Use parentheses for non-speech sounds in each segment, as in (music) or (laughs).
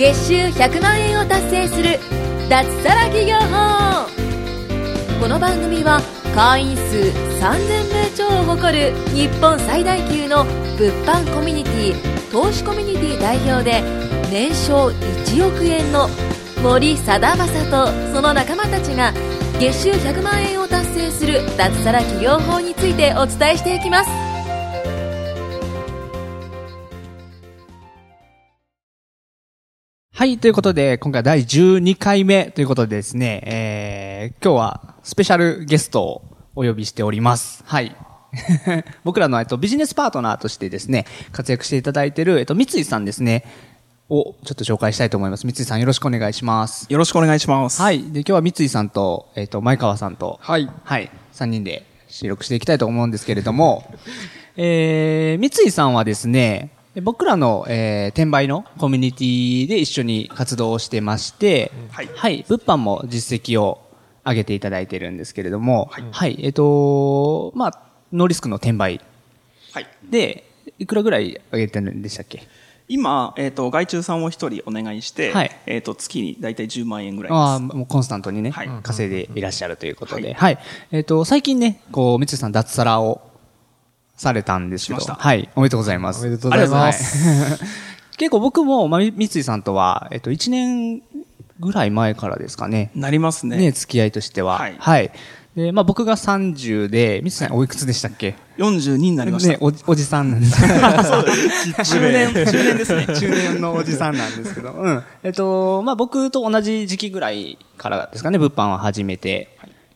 月収100万円を達成する脱サラ企業法。この番組は会員数3000名超を誇る日本最大級の物販コミュニティ投資コミュニティ代表で年商1億円の森貞正とその仲間たちが月収100万円を達成する脱サラ企業法についてお伝えしていきます。はい、ということで、今回第12回目ということでですね、えー、今日はスペシャルゲストをお呼びしております。はい。(laughs) 僕らの、えっと、ビジネスパートナーとしてですね、活躍していただいている、えっと、三井さんですね、をちょっと紹介したいと思います。三井さんよろしくお願いします。よろしくお願いします。はい。で、今日は三井さんと、えっと、前川さんと、はい。はい。3人で収録していきたいと思うんですけれども、(laughs) えー、三井さんはですね、僕らの、えー、転売のコミュニティで一緒に活動をしてまして、はい物販も実績を上げていただいてるんですけれども、はいはい。えっ、とまあ、ノーリスクの転売はい。で、いくらぐらい上げてるんでしたっけ？今、えっ、と、外注さんを一人お願いして、はいえっ、と、月に大体10万円ぐらいです。ああ、もうコンスタントにね、はい稼いでいらっしゃるということで。は。はいえっ、と、最近ね、こう、三井さん脱サラをされたんですけど、はい。おめでとうございます。おめでとうございますます。(laughs) 結構僕も、まあ、三井さんとは、えっ、と、1年ぐらい前からですかね。なりますね。ね、付き合いとしては。はいはい。で、まあ僕が30で、三井さんおいくつでしたっけ？42になりました。ね、おじおじさん (laughs) なんです。(laughs) 中年、中年ですね。中年のおじさんなんですけど。うん。えっと、まあ僕と同じ時期ぐらいからですかね、物販を始めて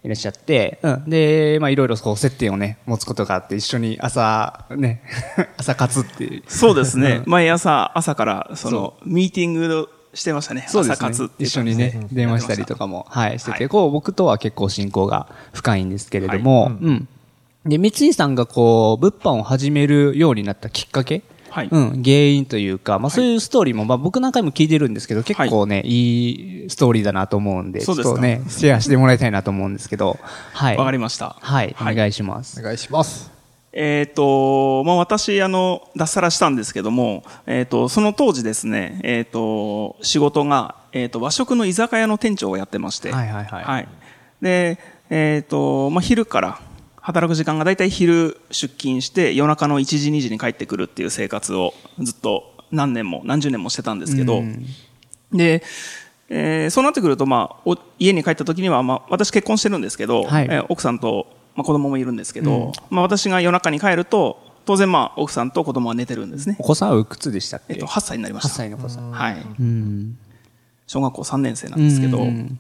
いらっしゃって、うん。で、まあいろいろこう接点をね、持つことがあって、一緒に朝、ね、(laughs) 朝活っていう。そうですね。毎朝、朝から、その、ミーティングしてましたね。そうですね朝活っていう一緒にね、電話したりとかも、はい、してて、はいこう、僕とは結構親交が深いんですけれども、はいうん。で、三井さんがこう、物販を始めるようになったきっかけはい。うん、原因というか、まあそういうストーリーも、まあ僕何回も聞いてるんですけど、結構ね、いいストーリーだなと思うんで、ちょそうですか。っとね、シェアしてもらいたいなと思うんですけど、(laughs) はい。わかりました。はい、おはい。願いします。お願いします。えっ、と、まあ、私、あの、脱サラしたんですけども、えっ、と、その当時ですね、えっ、と、仕事が、えっ、と、和食の居酒屋の店長をやってまして、はいはいはい。で、えっ、と、まあ、昼から、働く時間が大体昼出勤して、夜中の1時、2時に帰ってくるっていう生活をずっと何年も、何十年もしてたんですけど、うんで、えーそうなってくると、まあ、お家に帰った時には、まあ、私結婚してるんですけど、はいえー奥さんと、まあ、子供もいるんですけど、まあ、私が夜中に帰ると、当然、まあ、奥さんと子供は寝てるんですねお。子さんはおいくつでしたっけ？えっと、8歳になりまし8た。歳の子さん。はい。うん。小学校3年生なんですけど、うん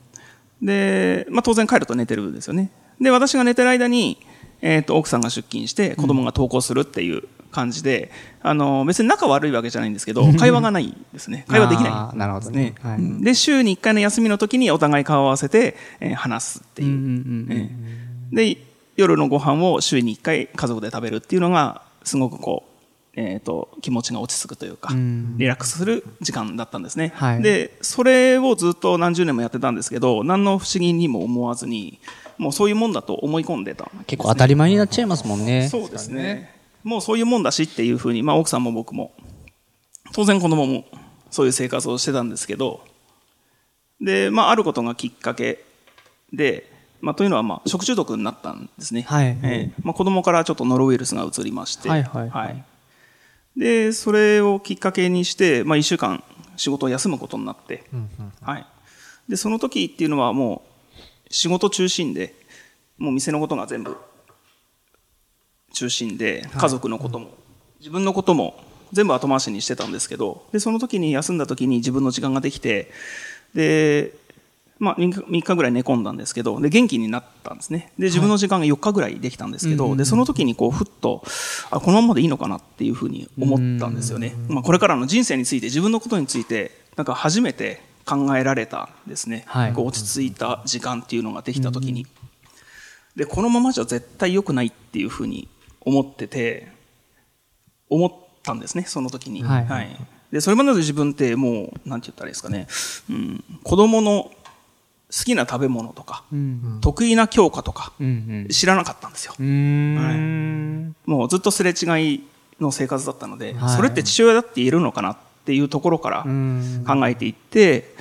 で、まあ、当然帰ると寝てるんですよね。で、私が寝てる間に、えっ、と、奥さんが出勤して、子供が登校するっていう感じで、あの、別に仲悪いわけじゃないんですけど、会話がないですね。会話できない。あーなるほどね。はい。うんで、週に1回の休みの時にお互い顔を合わせて、えー話すっていう。うんうんうんえーで、夜のご飯を週に1回家族で食べるっていうのが、すごくこう、えっ、と、気持ちが落ち着くというか、んリラックスする時間だったんですね。はいで、それをずっと何十年もやってたんですけど、何の不思議にも思わずに、もうそういうもんだと思い込んでた。ね、結構当たり前になっちゃいますもんね。そうですね。もうそういうもんだしっていうふうに、まあ奥さんも僕も、当然子供もそういう生活をしてたんですけど、で、まああることがきっかけで、まあというのはまあ食中毒になったんですね。はい。えーまあ子供からちょっとノロウイルスが移りまして、はいはいはい。で、それをきっかけにして、まあ一週間仕事を休むことになって、はい。で、その時っていうのはもう仕事中心で、もう店のことが全部中心で、家族のことも、自分のことも全部後回しにしてたんですけど、で、その時に休んだ時に自分の時間ができて、で、まあ3日 ,3 日ぐらい寝込んだんですけど、で、元気になったんですね。で、自分の時間が4日ぐらいできたんですけど、で、その時にこう、ふっと、あ、このままでいいのかなっていうふうに思ったんですよね。まあ、これからの人生について、自分のことについて、なんか初めて考えられたんですね。はいこう落ち着いた時間っていうのができた時に。で、このままじゃ絶対良くないっていうふうに思ってて、思ったんですね、その時に。はいで、それまでの自分ってもう、なんて言ったらいいですかね、うん、子供の好きな食べ物とか、うん。得意な教科とか、うん知らなかったんですよ。うん。うーん。もうずっとすれ違いの生活だったので、はいそれって父親だって言えるのかなっっていうところから考えていって、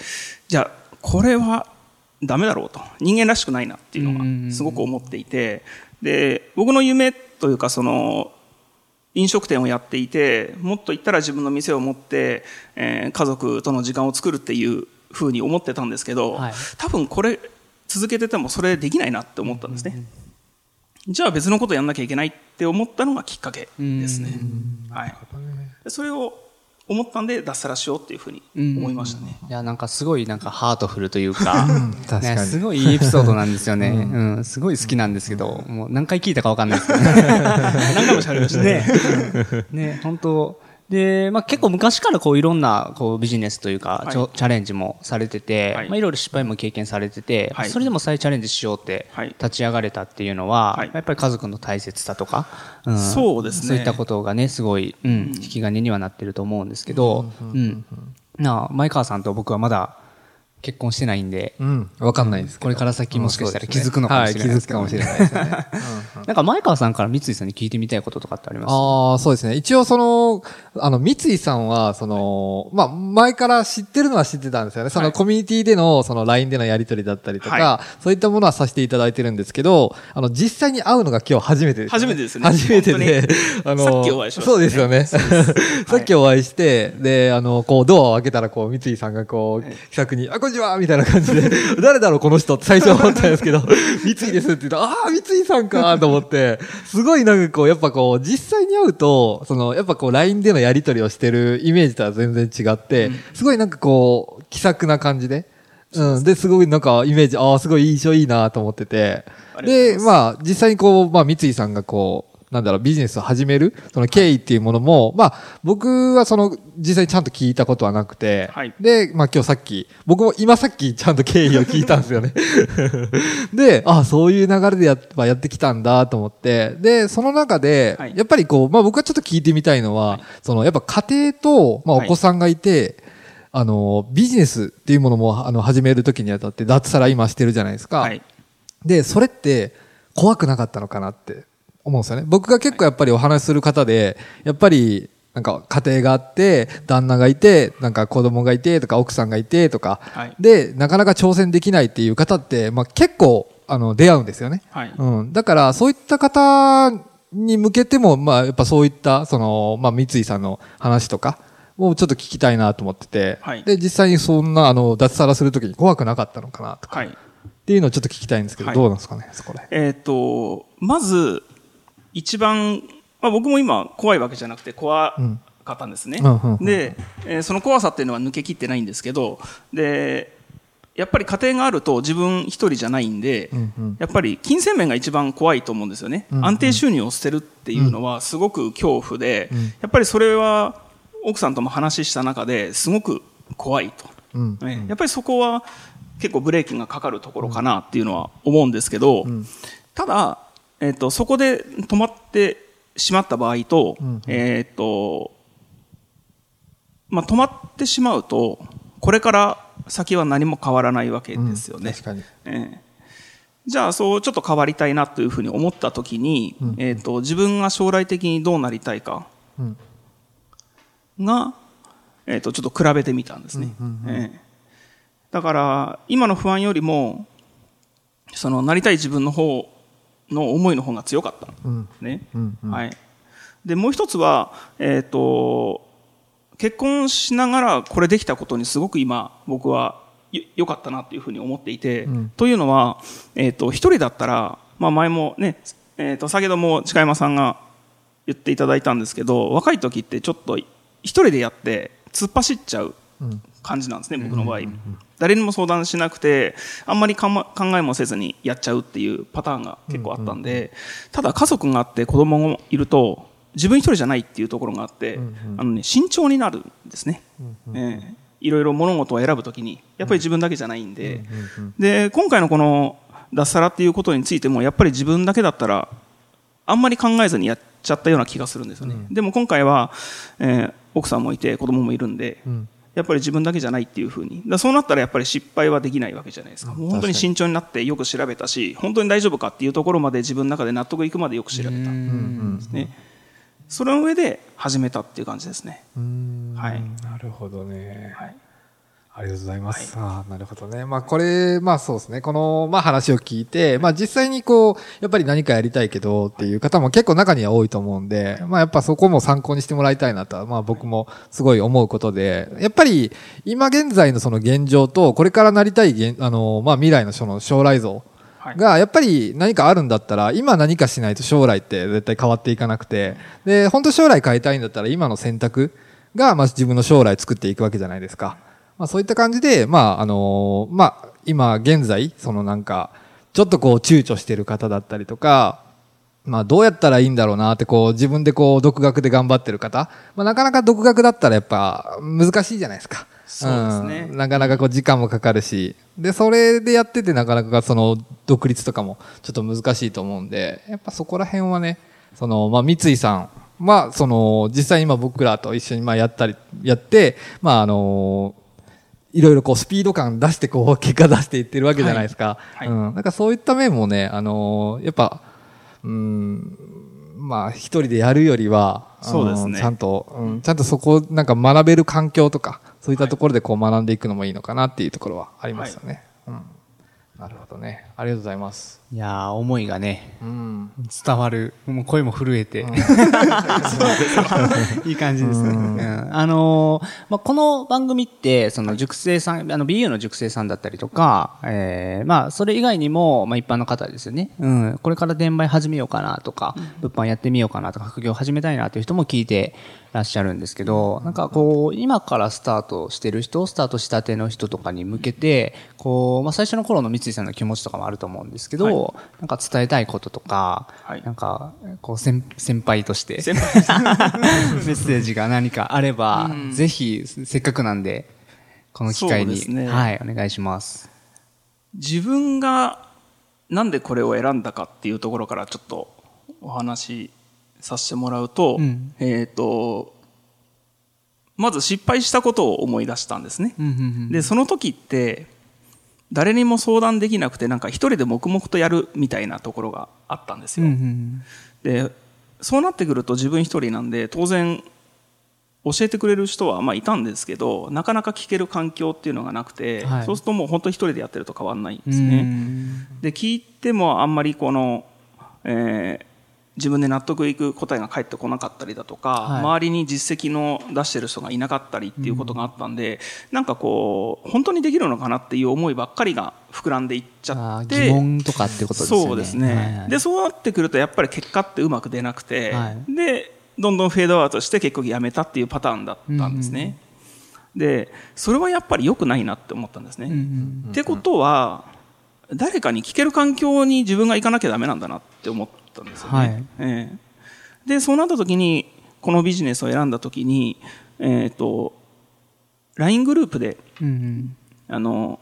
じゃあ、これはダメだろうと。人間らしくないなっていうのがすごく思っていて、で、僕の夢というか、その、飲食店をやっていて、もっと言ったら自分の店を持って、えー、家族との時間を作るっていうふうに思ってたんですけど、はい、多分これ続けててもそれできないなって思ったんですね。じゃあ別のことやんなきゃいけないって思ったのがきっかけですね。はい。それを思ったんで脱サラしようっていうふうに思いましたね。いや、なんかすごいなんかハートフルというか、ね、すごいいいエピソードなんですよね。うん、うん、すごい好きなんですけど、もう何回聞いたかわかんないですけど、ね、(laughs) 何回も喋りましたね。ね、本当で、まあ、結構昔からこういろんなこうビジネスというか、はい、チャレンジもされてて、はい。まあ、いろいろ失敗も経験されてて、はい、それでも再チャレンジしようって立ち上がれたっていうのは、はい、やっぱり家族の大切さとか、うん、そうですね。そういったことがねすごい、うん、引き金にはなってると思うんですけど、うん、うん、な前川さんと僕はまだ結婚してないんで。うん。わかんないですこれから先もしかしたら気づくのかもしれない、ね、はい、気づくかもしれないですね。なんか前川さんから三井さんに聞いてみたいこととかってあります？ああ、そうですね。一応その、あの、三井さんは、その、まあ、前から知ってるのは知ってたんですよね。そのコミュニティでの、その LINE でのやり取りだったりとか、はい、そういったものはさせていただいてるんですけど、あの、実際に会うのが今日初めてです、ね。初めてですね。初めてで、あの、さっきお会いしました、ね、そうですよね。(laughs) さっきお会いして、で、あの、こう、ドアを開けたら、こう、三井さんがこう、気さくに、あ、こんにちはみたいな感じで、(laughs) 誰だろうこの人って最初思ったんですけど、(laughs) 三井ですって言ったら、ああ、三井さんかと思って、すごいなんかこう、やっぱこう、実際に会うと、その、やっぱこう、LINE でのやり取りをしてるイメージとは全然違って、すごいなんかこう、気さくな感じで、うん。で、すごいなんかイメージ、ああ、すごい印象いいなと思ってて。で、まあ、実際にこう、まあ、三井さんがこう、なんだろう、ビジネスを始める、その経緯っていうものも、まあ、僕はその、実際にちゃんと聞いたことはなくて、はい、で、まあ今日さっき、僕も今さっきちゃんと経緯を聞いたんですよね。(laughs) で、ああ、そういう流れでやっやってきたんだと思って、で、その中で、はい、やっぱりこう、まあ僕はちょっと聞いてみたいのは、はい、その、やっぱ家庭と、まあお子さんがいて、あの、ビジネスっていうものも、あの、始めるときにあたって、脱サラ今してるじゃないですか。で、それって、怖くなかったのかなって思うんですよね。僕が結構やっぱりお話しする方で、やっぱり、なんか家庭があって、旦那がいて、なんか子供がいてとか奥さんがいてとか、はい、で、なかなか挑戦できないっていう方って、まあ結構、あの、出会うんですよね。はい、うん。だから、そういった方に向けても、まあやっぱそういった、その、まあ三井さんの話とか、もうちょっと聞きたいなと思ってて、はい、で、実際にそんな、あの、脱サラするときに怖くなかったのかなとか、はい、っていうのをちょっと聞きたいんですけど、どうなんですかね、そこで。えっ、と、まず、一番、まあ、僕も今怖いわけじゃなくて怖かったんですね、で、えー、その怖さっていうのは抜けきってないんですけどでやっぱり家庭があると自分一人じゃないんで、うんうん、やっぱり金銭面が一番怖いと思うんですよね、うんうん、安定収入を捨てるっていうのはすごく恐怖で、うん、やっぱりそれは奥さんとも話した中ですごく怖いと、うん。うん、やっぱりそこは結構ブレーキがかかるところかなっていうのは思うんですけど、ただえっ、と、そこで止まってしまった場合と、うん、えっ、と、まあ、止まってしまうと、これから先は何も変わらないわけですよね。うん、確かに。えー、じゃあ、そうちょっと変わりたいなというふうに思ったときに、うん、えっ、と、自分が将来的にどうなりたいかが、えっ、と、ちょっと比べてみたんですね。だから、今の不安よりも、その、なりたい自分の方の思いの方が強かった。うん、ね、うんうん、はい。で、もう一つは、えっ、ー、と、結婚しながらこれできたことにすごく今、僕は良かったなっていうふうに思っていて、うん、というのは、えっ、ー、と、一人だったら、まあ前もね、えっ、ー、と、先ほども近山さんが言っていただいたんですけど、若い時ってちょっと一人でやって突っ走っちゃう感じなんですね、僕の場合。誰にも相談しなくて、あんまり考えもせずにやっちゃうっていうパターンが結構あったんで、ただ家族があって子供がいると、自分一人じゃないっていうところがあって、あのね、慎重になるんですね。えいろいろ物事を選ぶときに、やっぱり自分だけじゃないんで、で、今回のこの脱サラっていうことについても、やっぱり自分だけだったら、あんまり考えずにやっちゃったような気がするんですよね。でも今回は、えー、奥さんもいて子供もいるんで、やっぱり自分だけじゃないっていうふうに。だそうなったらやっぱり失敗はできないわけじゃないですか。本当に慎重になってよく調べたし、本当に大丈夫かっていうところまで自分の中で納得いくまでよく調べた。ですね。それの上で始めたっていう感じですね。はい。なるほどね。はい。ありがとうございます。ああ、なるほどね。まあこれ、まあそうですね。この、まあ話を聞いて、まあ実際にこう、やっぱり何かやりたいけどっていう方も結構中には多いと思うんで、まあやっぱそこも参考にしてもらいたいなとは、まあ僕もすごい思うことで、やっぱり今現在のその現状と、これからなりたい現、あの、まあ未来のその将来像はいが、やっぱり何かあるんだったら、今何かしないと将来って絶対変わっていかなくて、で、本当将来変えたいんだったら今の選択が、まあ自分の将来作っていくわけじゃないですか。まあそういった感じで、まああのまあ今現在、そのなんか、ちょっとこう躊躇してる方だったりとか、まあどうやったらいいんだろうなってこう自分でこう独学で頑張ってる方、まあなかなか独学だったらやっぱ難しいじゃないですか。そうですね。ん。なかなかこう時間もかかるし、で、それでやっててなかなかその独立とかもちょっと難しいと思うんで、やっぱそこら辺はね、その、まあ三井さんは、その、実際今僕らと一緒にまあやったり、やって、まああのいろいろこうスピード感出してこう結果出していってるわけじゃないですか。はいうん。なんかそういった面もね、あのーやっぱ、うん、まあ一人でやるよりは、そうですねちゃんと、うん、ちゃんとそこなんか学べる環境とか、そういったところでこう学んでいくのもいいのかなっていうところはありますよね。うん。なるほどね。ありがとうございます。いやー、思いがね、うん。伝わる。もう声も震えて。(laughs) いい感じですね。うんあのーまあ、この番組って、その熟成さん、あの BU の熟成さんだったりとか、えーまあ、それ以外にも、まあ、一般の方ですよね。うん。これから転売始めようかなとか、物販やってみようかなとか、副業始めたいなという人も聞いてらっしゃるんですけど、なんかこう、今からスタートしてる人、スタートしたての人とかに向けて、こう、まあ、最初の頃の三井さんの気持ちとかもあると思うんですけど、はいなんか伝えたいこととか、はい。なんか、こう先、先輩として、(laughs) メッセージが何かあれば、うん。ぜひ、せっかくなんで、この機会に、ね。はい、お願いします。自分がなんでこれを選んだかっていうところからちょっとお話しさせてもらうと、うん。えっ、と、まず失敗したことを思い出したんですね。で、その時って、誰にも相談できなくて、なんか一人で黙々とやるみたいなところがあったんですよ。で、そうなってくると自分一人なんで、当然、教えてくれる人はまあいたんですけど、なかなか聞ける環境っていうのがなくて、はいそうするともう本当一人でやってると変わんないんですね。で、聞いてもあんまりこの、えー自分で納得いく答えが返ってこなかったりだとか、はい。周りに実績の出してる人がいなかったりっていうことがあったんで、なんかこう、本当にできるのかなっていう思いばっかりが膨らんでいっちゃって、疑問とかってことですよね。そうですね、はいはい。でそうなってくるとやっぱり結果ってうまく出なくて、はい。でどんどんフェードアウトして結局やめたっていうパターンだったんですね、でそれはやっぱり良くないなって思ったんですね、うん。ってことは誰かに聞ける環境に自分が行かなきゃダメなんだなって思ったんですよね、はい。ええ。でそうなった時にこのビジネスを選んだ時にえっ、と LINE グループでうんうん。あの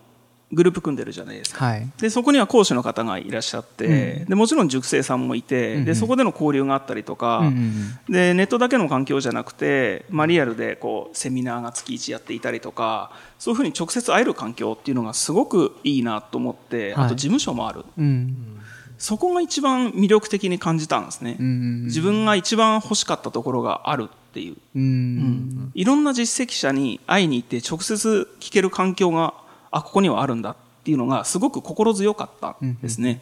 グループ組んでるじゃないですか。はい。でそこには講師の方がいらっしゃって、でもちろん塾生さんもいて、うんうんでそこでの交流があったりとか、うんうんでネットだけの環境じゃなくて、まあ、リアルでこうセミナーが月1やっていたりとかそういうふうに直接会える環境っていうのがすごくいいなと思って、はい。あと事務所もある。うん。そこが一番魅力的に感じたんですね、うんうん自分が一番欲しかったところがあるっていう、うん。いろんな実績者に会いに行って直接聞ける環境があここにはあるんだっていうのがすごく心強かったんですね。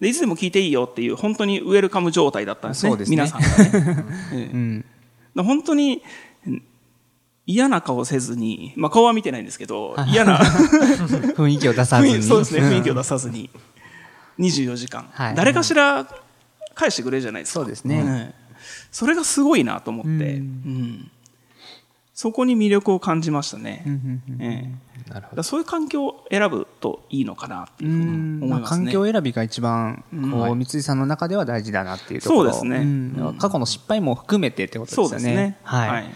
でいつでも聞いていいよっていう本当にウェルカム状態だったんですねすね。皆さんがね。(laughs) ええ。うん。だ本当にん嫌な顔せずに、まあ、顔は見てないんですけどはい。嫌な (laughs) 雰囲気を出さずに。(laughs) そうですね雰囲気を出出さずに。24時間、はい。誰かしら返してくれるじゃないですか。そうですね。ええそれがすごいなと思って、うん。うんそこに魅力を感じましたね、そういう環境を選ぶといいのかなっていうふうに思いまあ、ますね。環境選びが一番、うん。こう、はい。三井さんの中では大事だなっていうところ。そうですね。ん。うん。過去の失敗も含めてってことそうですよね。ですね。はい。だから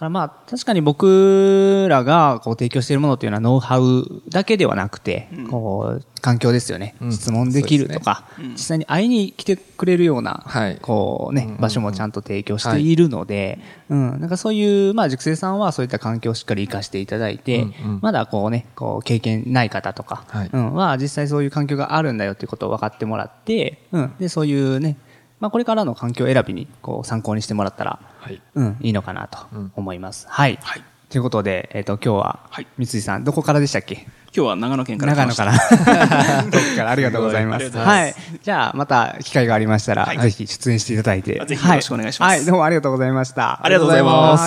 まあ、確かに僕らがこう提供しているものというのはノウハウだけではなくて、うん。こう、環境ですよね。うん。質問できるとか、実際に会いに来てくれるような、はい。こうね、うんうんうん。場所もちゃんと提供しているので、うん、なんかそういう、まあ、塾生さんはそういった環境をしっかり活かしていただいて、うんうん。まだこうね、こう、経験ない方とか、はい。うん、は実際そういう環境があるんだよっていうことを分かってもらって、うん、で、そういうね、まあ、これからの環境選びに、こう、参考にしてもらったら、はい。うん、いいのかなとうん思います。はい。はいということで、えっ、と、今日は、はい三井さん、どこからでしたっけ？今日は長野県から来長野から。(laughs) どこから？ありがとうございます。はい。じゃあ、また機会がありましたら、はいぜひ出演していただいて。ぜひよろしくお願いしますはい、はいどうもありがとうございました。ありがとうございます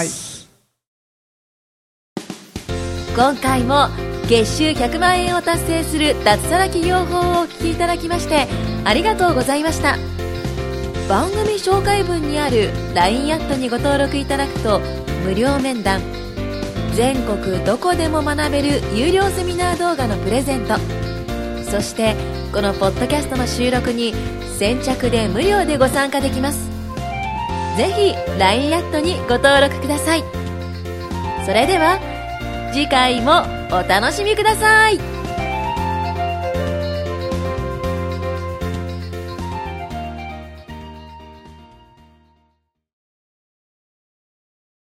はい今回も月収100万円を達成する脱サラ企業法をお聞きいただきましてありがとうございました番組紹介文にある LINE アットにご登録いただくと無料面談全国どこでも学べる有料セミナー動画のプレゼントそしてこのポッドキャストの収録に先着で無料でご参加できます。ぜひ LINE アットにご登録ください。それでは次回もお楽しみください。